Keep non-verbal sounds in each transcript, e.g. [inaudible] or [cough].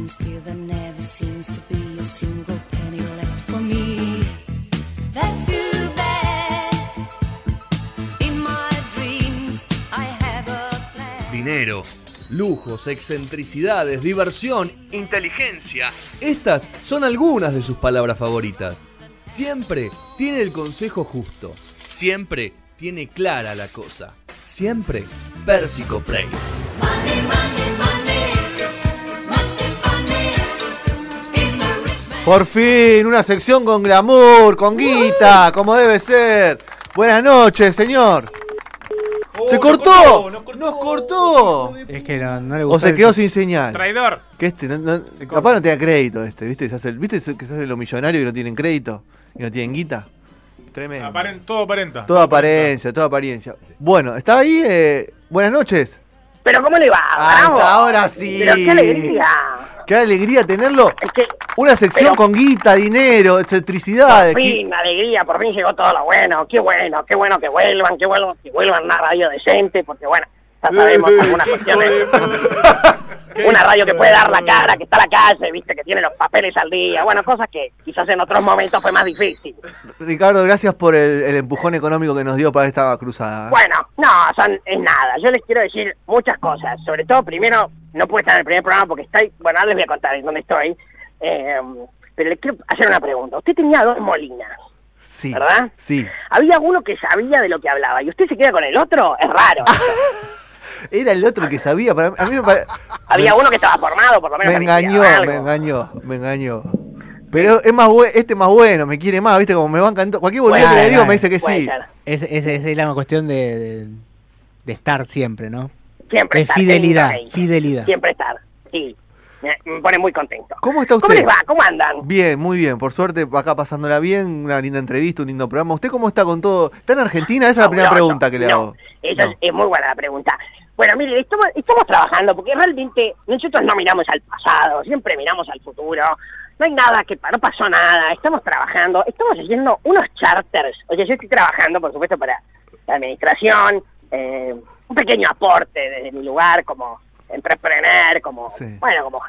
And still there never seems to be a single penny left for me. That's too bad. In my dreams, I have a plan. Dinero, lujos, excentricidades, diversión, inteligencia. Estas son algunas de sus palabras favoritas. Siempre tiene el consejo justo. Siempre tiene clara la cosa. Siempre Pérsico Prey. Por fin, una sección con glamour, con guita, como debe ser. Buenas noches, señor. ¡Se cortó! ¡Nos cortó! Es que no, no le O gusta. se quedó sin señal. Traidor. Que este, no- no- capaz no te da crédito este, ¿viste? Se hace, ¿Viste que se hace lo millonario y no tienen crédito? Y no tienen guita. Tremendo. Aparen- todo aparenta. Toda apariencia, toda apariencia. Bueno, ¿está ahí? Eh, buenas noches. Pero ¿cómo le va? Ah, Bravo. ahora sí. Pero qué alegría. Qué alegría tenerlo. Es que Una sección Pero- con guita, dinero, excentricidades. por fin, alegría, por fin llegó todo lo bueno. Qué bueno, qué bueno que vuelvan, qué bueno que vuelvan a una radio decente, porque bueno, ya sabemos algunas cuestiones. [laughs] Una radio que puede dar la cara, que está a la calle, viste, que tiene los papeles al día. Bueno, cosas que quizás en otros momentos fue más difícil. Ricardo, gracias por el, el empujón económico que nos dio para esta cruzada. ¿eh? Bueno, no, son, es nada. Yo les quiero decir muchas cosas. Sobre todo, primero, no pude estar en el primer programa porque estoy, bueno, ahora les voy a contar en dónde estoy. Eh, pero les quiero hacer una pregunta. Usted tenía dos molinas, sí. ¿verdad? Sí. Había uno que sabía de lo que hablaba y usted se queda con el otro, es raro. [laughs] Era el otro el que sabía. Para, a mí me, pare- Había uno que estaba formado, por lo menos. me engañó, me engañó, me engañó. Pero es más bue- este es más bueno, me quiere más, ¿viste? Como me banca en to- Cualquier boludo Bueno, que le digo bueno, me dice que sí. ser. Es, es, es, es la cuestión de, de, de estar siempre, ¿no? Siempre De estar, fidelidad, fidelidad. Siempre estar, sí. Me, pone muy contento. ¿Cómo está usted? ¿Cómo les va? ¿Cómo andan? Bien, muy bien. Por suerte, acá pasándola bien, una linda entrevista, un lindo programa. ¿Usted cómo está con todo? ¿Está en Argentina? Esa es la primera pregunta que le No, hago. Esa No. es, es muy buena la pregunta. Bueno, mire, estamos, estamos trabajando porque realmente nosotros no miramos al pasado, siempre miramos al futuro. No hay nada que no pasó nada, estamos trabajando, estamos haciendo unos charters. O sea, yo estoy trabajando, por supuesto, para la administración, eh, un pequeño aporte desde mi lugar como entrepreneur, como, Sí. bueno, como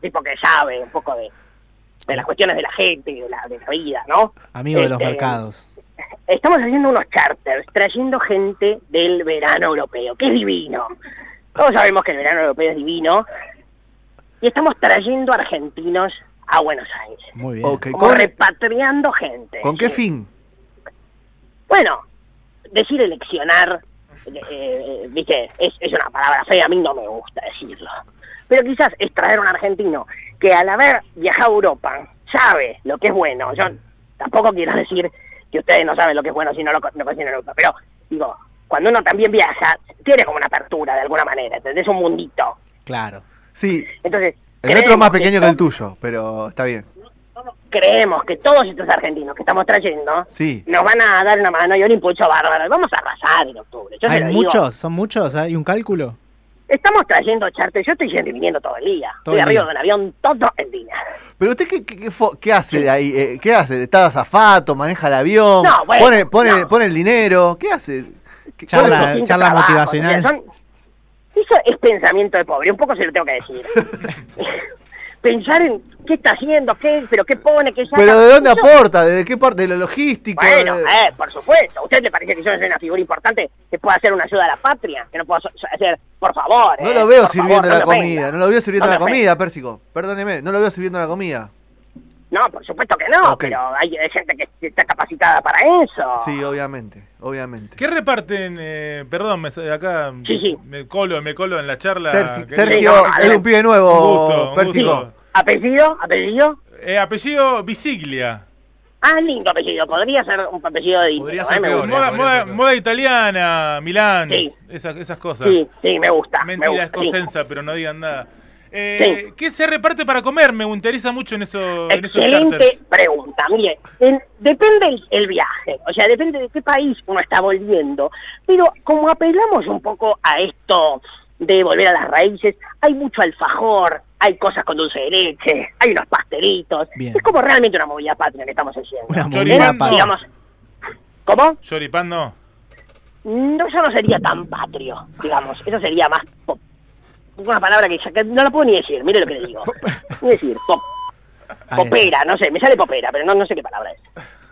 tipo que sabe un poco de, de las cuestiones de la gente y de la, de la vida, ¿no? Amigo de los Este, mercados. Estamos haciendo unos charters, trayendo gente del verano europeo, que es divino. Todos sabemos que el verano europeo es divino. Y estamos trayendo argentinos a Buenos Aires. Muy bien. Ok, Como ¿Con, repatriando gente. ¿con qué Sí. fin? Bueno, decir eleccionar, eh, eh, viste, es, es una palabra fea, a mí no me gusta decirlo. Pero quizás es traer un argentino que al haber viajado a Europa sabe lo que es bueno. Yo tampoco quiero decir que ustedes no saben lo que es bueno si no lo no conocen Europa, pero digo, cuando uno también viaja, tiene como una apertura de alguna manera, ¿entendés? Un mundito. Claro. Sí, Entonces, el otro es más pequeño que el tuyo, pero está bien. Creemos que todos estos argentinos que estamos trayendo Sí. nos van a dar una mano y un impulso bárbaro. Vamos a arrasar en octubre. Yo ¿Hay muchos? ¿Son muchos? ¿Hay un cálculo? Estamos trayendo charter. Yo estoy yendo y viniendo todo el día. Todo estoy el arriba día. de un avión todo el día. Pero usted, ¿qué, qué, qué fo- qué hace de ahí? Eh, ¿Qué hace? ¿Está azafato? ¿Maneja el avión? No, bueno, pone, pone, no. pone el dinero? ¿Qué hace? ¿Qué- Charla- charla motivacional. o sea, son- Eso es pensamiento de pobre. Un poco se lo tengo que decir. [laughs] Pensar en qué está haciendo, qué, pero qué pone, qué saca. ¿Pero de dónde Eso- aporta? ¿De qué parte? ¿De lo logístico? Bueno, De- eh, por supuesto. ¿A usted le parece que yo soy una figura importante que pueda hacer una ayuda a la patria? Que no puedo so- hacer, por favor. No eh, lo veo por sirviendo favor, la no comida, no lo veo sirviendo No la ofenda. comida, Pérsico. Perdóneme, no lo veo sirviendo la comida. No, por supuesto que no, pero hay, hay gente que está capacitada para eso. Sí, obviamente, obviamente. ¿Qué reparten? eh, perdón, me, acá Sí, sí. me colo, me colo en la charla. Sergi- Sergio no, es un pibe Un nuevo, gusto, un gusto. ¿Apellido? ¿Apellido? Eh, apellido Visiglia. Ah, lindo apellido. Podría ser un apellido de Podría ser eh, me peor. Moda, podría moda- ser moda italiana, Milán, Sí. esas, esas cosas. Sí, sí, me gusta. me Mentira, es gusta, sí. consensa, pero no digan nada. Eh, Sí. ¿Qué se reparte para comer? Me interesa mucho en, eso, en esos Excelente charters. pregunta. Mire, en- depende el, el viaje, o sea, depende de qué país uno está volviendo. Pero como apelamos un poco a esto de volver a las raíces, hay mucho alfajor, hay cosas con dulce de leche, hay unos pastelitos. Bien. Es como realmente una movida patria que estamos haciendo. Una movida no. Digamos, ¿cómo? Choripán no. No, eso no sería tan patrio, digamos. Eso sería más pop- una palabra que, ya, que no la puedo ni decir, mire lo que le digo. Ni decir, pop, popera, no sé, me sale popera, pero no, no sé qué palabra es.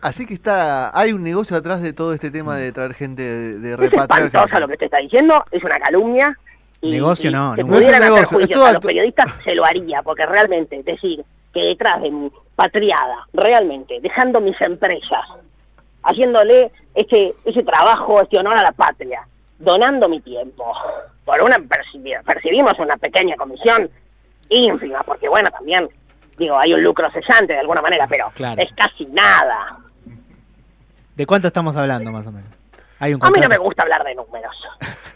Así que está, hay un negocio atrás de todo este tema de traer gente, de, de Es repatriar espantosa gente. lo que usted está diciendo, es una calumnia. Y, Negocio y no, Si no. Es pudieran un hacer negocio, es todo a los periodistas, se lo haría, porque realmente decir que detrás de mi patriada, realmente, dejando mis empresas, haciéndole ese, ese trabajo, este honor a la patria, donando mi tiempo, por una percibi- percibimos una pequeña comisión ínfima, porque bueno, también, digo, hay un lucro cesante de alguna manera, pero Claro. es casi nada. ¿De cuánto estamos hablando más o menos? Hay un A mí no me gusta hablar de números.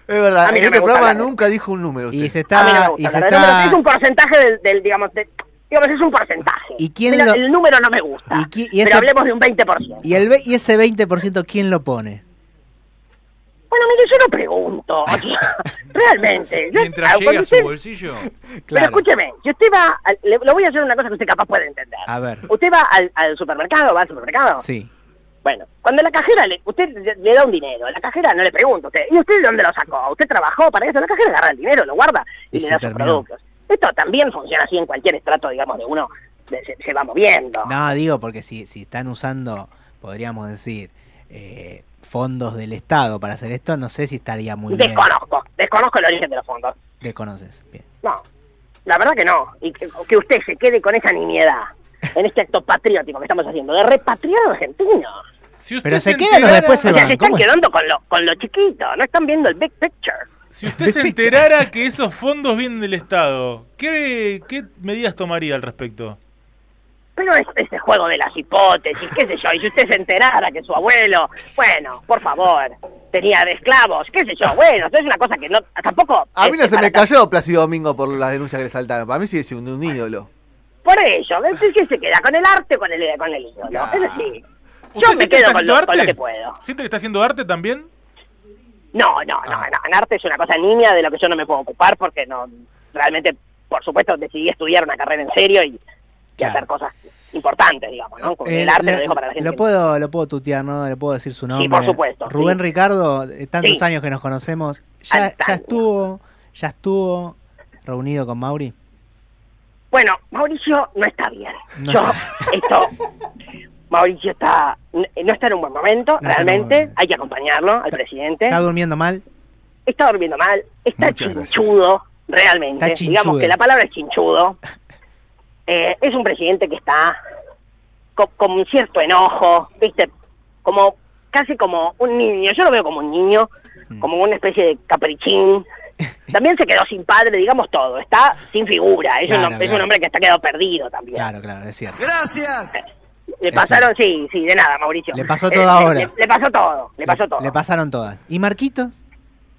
Es verdad, A mí en no me este programa de- nunca dijo un número. Y se A mí no me está gusta y se está Es un porcentaje del, del, digamos, de- digamos, es un porcentaje. ¿Y quién Mira, lo- El número no me gusta. ¿Y qui- y ese- Pero hablemos de un 20%. y el ve- y ese 20% quién lo pone? Bueno, mire, yo no pregunto. o sea, [laughs] realmente. Yo, Mientras llegue cuando a su usted- bolsillo. Pero escúcheme, si usted va, al- le, le voy a hacer una cosa que usted capaz puede entender. A ver. Usted va al, al supermercado, va al supermercado. Sí. Bueno, cuando la cajera, le, usted le, da un dinero, la cajera no le pregunta a usted, ¿y usted de dónde lo sacó? ¿Usted trabajó para eso? La cajera agarra el dinero, lo guarda y, Y le da sus terminó. productos. Esto también funciona así en cualquier estrato, digamos, de uno, de- se, se va moviendo. No, digo porque si, si están usando, podríamos decir, eh, fondos del Estado para hacer esto, no sé si estaría muy bien. desconozco, desconozco el origen de los fondos. Desconoces. Bien. No, la verdad que no. Y que, que usted se quede con esa nimiedad en este acto patriótico que estamos haciendo, de repatriar a argentinos. Si usted Pero se se quedan o enterara- después se O sea, van. se están quedando con lo, con lo chiquito, no están viendo el big picture. Si usted se enterara que esos fondos vienen del Estado, ¿qué, qué medidas tomaría al respecto? Pero es ese juego de las hipótesis, qué sé yo, y si usted se enterara que su abuelo, bueno, por favor, tenía de esclavos, qué sé yo, bueno, eso es una cosa que no, tampoco... A mí no se me cayó Plácido Domingo por las denuncias que le saltaron. Para mí sigue siendo un ídolo. Por ello, ¿ves? ¿qué se queda? ¿Con el arte o con el, con el ídolo? Ah. Es decir, ¿Usted yo me que quedo con haciendo lo, con lo arte? que puedo. ¿Siente que está haciendo arte también? No, no, no, Ah. no, en arte es una cosa niña de lo que yo no me puedo ocupar porque no, realmente, por supuesto, decidí estudiar una carrera en serio y, y Claro. hacer cosas importantes, digamos, ¿no? Como Eh, el arte lo, lo, dejo para la gente. lo puedo, lo puedo tutear, ¿no? Le puedo decir su nombre. por supuesto, Rubén sí. Ricardo, eh, tantos Sí. años que nos conocemos, ya, ya estuvo, ya estuvo reunido con Mauri. Bueno, Mauricio no está bien. No Yo, [laughs] esto, Mauricio está, no está en un buen momento, No buen realmente, momento. hay que acompañarlo al presidente. ¿Está durmiendo mal? Está durmiendo mal, está Muchas gracias. chinchudo, realmente. Está chinchudo. Digamos que la palabra es chinchudo. [laughs] Eh, es un presidente que está co- con, un cierto enojo, ¿viste? Como casi como un niño. Yo lo veo como un niño, Mm. como una especie de caprichín. [laughs] También se quedó sin padre, digamos todo. Está sin figura. Es, un, Claro, es un hombre que está quedado perdido también. Claro, claro, es cierto. ¡Gracias! Le pasaron, sí, sí, de nada, Mauricio. Le pasó Eh, todo ahora. Le, le pasó todo, le pasó todo. Le pasaron todas. ¿Y Marquitos?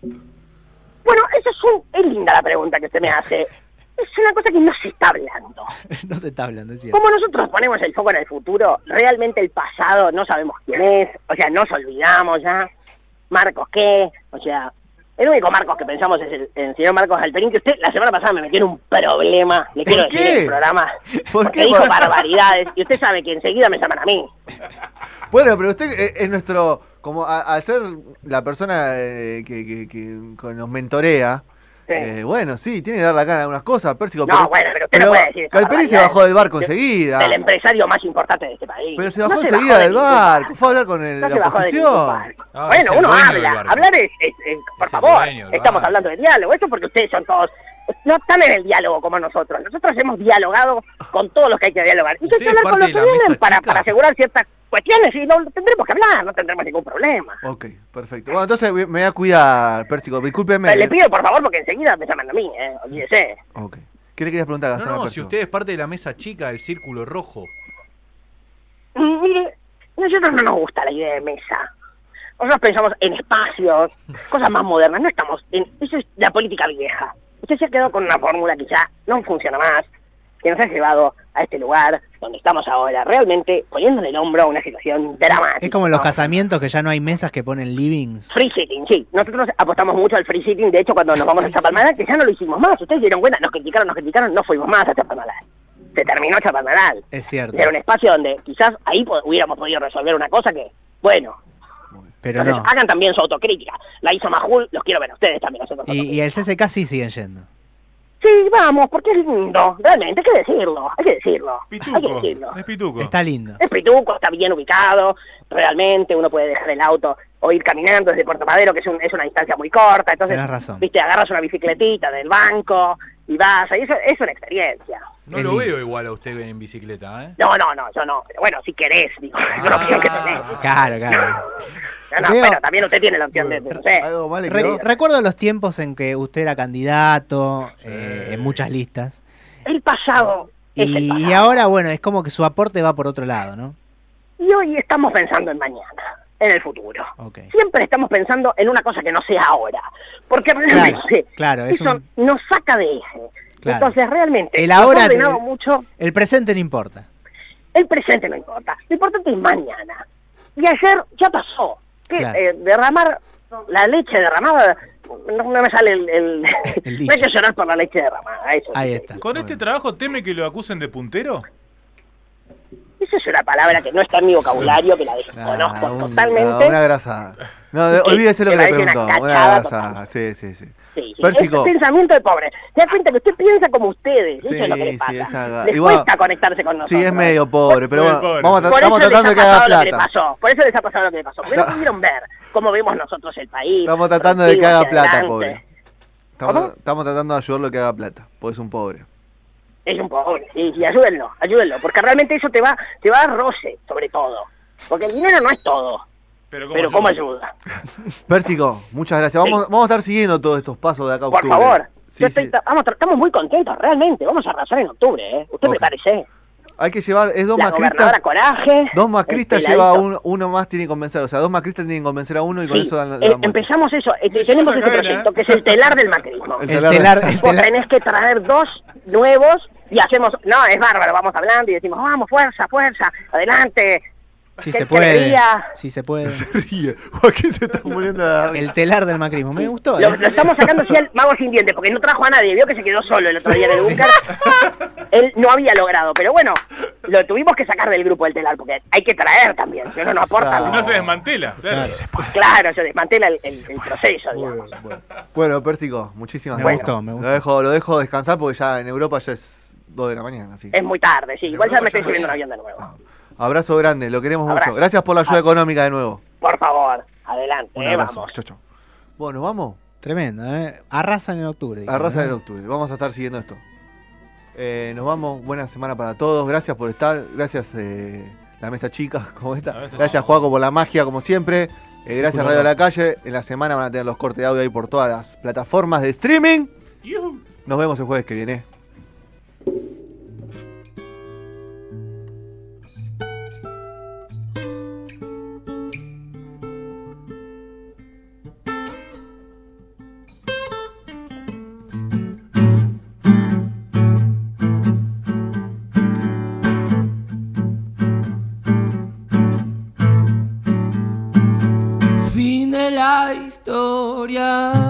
Bueno, eso es, un- es linda la pregunta que usted me hace. Es una cosa que no se está hablando. [laughs] no se está hablando, es cierto. Como nosotros ponemos el foco en el futuro, realmente el pasado no sabemos quién es, o sea, nos olvidamos ya. Marcos, ¿qué? O sea, el único Marcos que pensamos es el, el señor Marcos Alperín, que usted la semana pasada me metió en un problema, le quiero ¿Por decir qué? el programa, [laughs] ¿Por porque qué? dijo [laughs] barbaridades, y usted sabe que enseguida me llaman a mí. Bueno, pero usted eh, es nuestro, como al ser la persona eh, que, que- que- que nos mentorea, Sí. eh, bueno, sí, tiene que dar la cara a algunas cosas, Pérsico. No, bueno, pero usted no puede decir Calperi se bajó del barco enseguida. Del empresario más importante de este país. Pero se No bajó se enseguida de del barco, fue a hablar con el- No la oposición. Ah, bueno, el uno habla. Hablar es, es- es- por Es el favor, estamos hablando de diálogo. Esto porque ustedes son todos. No están en el diálogo como nosotros. Nosotros hemos dialogado con todos los que hay que dialogar. Y que hay ¿Usted que es hablar con los que vienen para, para asegurar ciertas cuestiones. Y no tendremos que hablar, no tendremos ningún problema. Ok, perfecto. Bueno, entonces me voy a cuidar, Pérsico, discúlpeme. Le pido, por favor, porque enseguida me llaman a mí, ¿eh? Olvídese. Ok. ¿Qué le querías preguntar, Gastón? no, si usted es parte de la mesa chica del círculo rojo. Mm, Mire, nosotros no nos gusta la idea de mesa. Nosotros pensamos en espacios, cosas más modernas. No estamos en. Eso es la política vieja. Usted se ha quedado con una fórmula que ya no funciona más, que nos ha llevado a este lugar donde estamos ahora, realmente poniéndole el hombro a una situación dramática. Es como en los casamientos que ya no hay mesas que ponen livings. Free sitting, sí. Nosotros apostamos mucho al free sitting. De hecho, cuando nos vamos a Chapalmadal, que ya no lo hicimos más. Ustedes dieron cuenta, nos criticaron, nos criticaron, no fuimos más a Chapalmadal. Se terminó Chapalmadal. Es cierto. Era un espacio donde quizás ahí hubiéramos podido resolver una cosa que, bueno, Pero entonces, no. hagan también su autocrítica. La hizo Majul, los quiero ver a ustedes también. Nosotros Y, y el CCK sí siguen yendo. Sí, vamos, porque es lindo, realmente, hay que decirlo, hay que decirlo. Hay que Pituco. decirlo. Es pituco. Está lindo. Es pituco, está bien ubicado, realmente uno puede dejar el auto o ir caminando desde Puerto Madero, que es, un- es una distancia muy corta, entonces, Tenés razón. viste, agarras una bicicletita del banco y vas, y eso es una experiencia. No Es lo veo igual a usted en bicicleta, ¿eh? No, no, no, yo no, pero bueno, si querés, digo, yo [laughs] no quiero que tenés. Claro, claro. No, no, Veo- pero también usted tiene la opción de, no sé. Algo mal le Re- quedó. recuerdo los tiempos en que usted era candidato eh, en muchas listas. El pasado es el Y, pasado. y ahora, bueno, es como que su aporte va por otro lado, ¿no? Y hoy estamos pensando en mañana, en el futuro. Ok. Siempre estamos pensando en una cosa que no sea ahora. Porque Claro, realmente claro, es eso un- nos saca de eje. Claro. Entonces, realmente, El ahora ordenado te- mucho. El presente no importa. El presente no importa. Lo importante es mañana. Y ayer ya pasó. Que Claro. eh, derramar la leche derramada. No, no me sale el. el- [laughs] El no hay que llorar por la leche derramada. Eso Ahí está. ¿Con este trabajo teme que lo acusen de puntero? Esa es una palabra que no está en mi vocabulario, que la desconozco Ah, totalmente. Una grasa. No, de- olvídese lo que le una preguntó. Una. Sí, sí, sí. Sí, pensamiento de pobre. Se da cuenta que usted piensa como ustedes. Eso Sí, es lo que le sí, pasa. esa- Les igual- cuesta conectarse con nosotros. Sí, es medio pobre, pero Muy bueno, pobre. vamos a tra- Por estamos eso tratando de les que ha haga pasado lo que le plata. pasó. Por eso les ha pasado lo que le pasó. Porque no pudieron ver cómo vemos nosotros el país. Estamos tratando de que haga plata, adelante. pobre. Estamos, ¿Cómo? estamos tratando de ayudarlo a que haga plata, porque es un pobre. Es un pobre, sí, sí, ayúdenlo, ayúdenlo. Porque realmente eso te va, te va a dar roce, sobre todo. Porque el dinero no es todo. Pero Pero ¿cómo ayuda? [laughs] Pérsico, muchas gracias. Vamos, vamos a estar siguiendo todos estos pasos de acá a Por octubre. favor. Sí, estoy-. Vamos, estamos muy contentos, realmente. Vamos a arrasar en octubre, ¿eh? Usted Ok. prepárese. Hay que llevar, es dos La macristas. Coraje. Dos macristas lleva uno, uno más tiene que convencer. O sea, dos macristas tienen que convencer a uno y con Sí, eso dan la, eh, empezamos eso. eh, tenemos ese cadena, proyecto, ¿eh? que es el telar del macrismo. El El telar- telar, el Vos telar- tenés que traer dos nuevos y hacemos, no, es bárbaro, vamos hablando y decimos, vamos, fuerza, fuerza, adelante. Si ¿Qué se puede. Si se puede. [laughs] Se ríe. Joaquín se está muriendo de. El telar del macrismo. Me gustó. Lo, ¿eh? lo estamos sacando así al mago sin dientes, porque no trajo a nadie, vio que se quedó solo el otro día en el búnker. Él no había logrado, pero bueno, lo tuvimos que sacar del grupo del telar, porque hay que traer también, si no, no aporta. Claro. Si no se desmantela. Claro. Claro, se desmantela el, el- el proceso, digamos. Bueno, Pérsico, muchísimas Me gracias. gustó, me gustó. Lo dejo, lo dejo descansar porque ya en Europa ya es 2 de la mañana. Así. Es muy tarde, sí, igual ya me estoy subiendo un avión de nuevo. Abrazo grande, lo queremos Abrazo. mucho. Gracias por la ayuda económica de nuevo. Por favor, adelante, Un eh, abrazo. vamos. Chau, chau. Bueno, vamos. Tremendo, ¿eh? Arrasan en octubre. dijeron, Arrasa ¿eh? octubre. Vamos a estar siguiendo esto. Eh, nos vamos. Buena semana para todos. Gracias por estar. Gracias, eh, la mesa chica, [laughs] como esta. Gracias, Juaco, por la magia, como siempre. Eh, gracias, Radio de la. Calle. En la semana van a tener los cortes de audio ahí por todas las plataformas de streaming. Nos vemos el jueves que viene. gloria.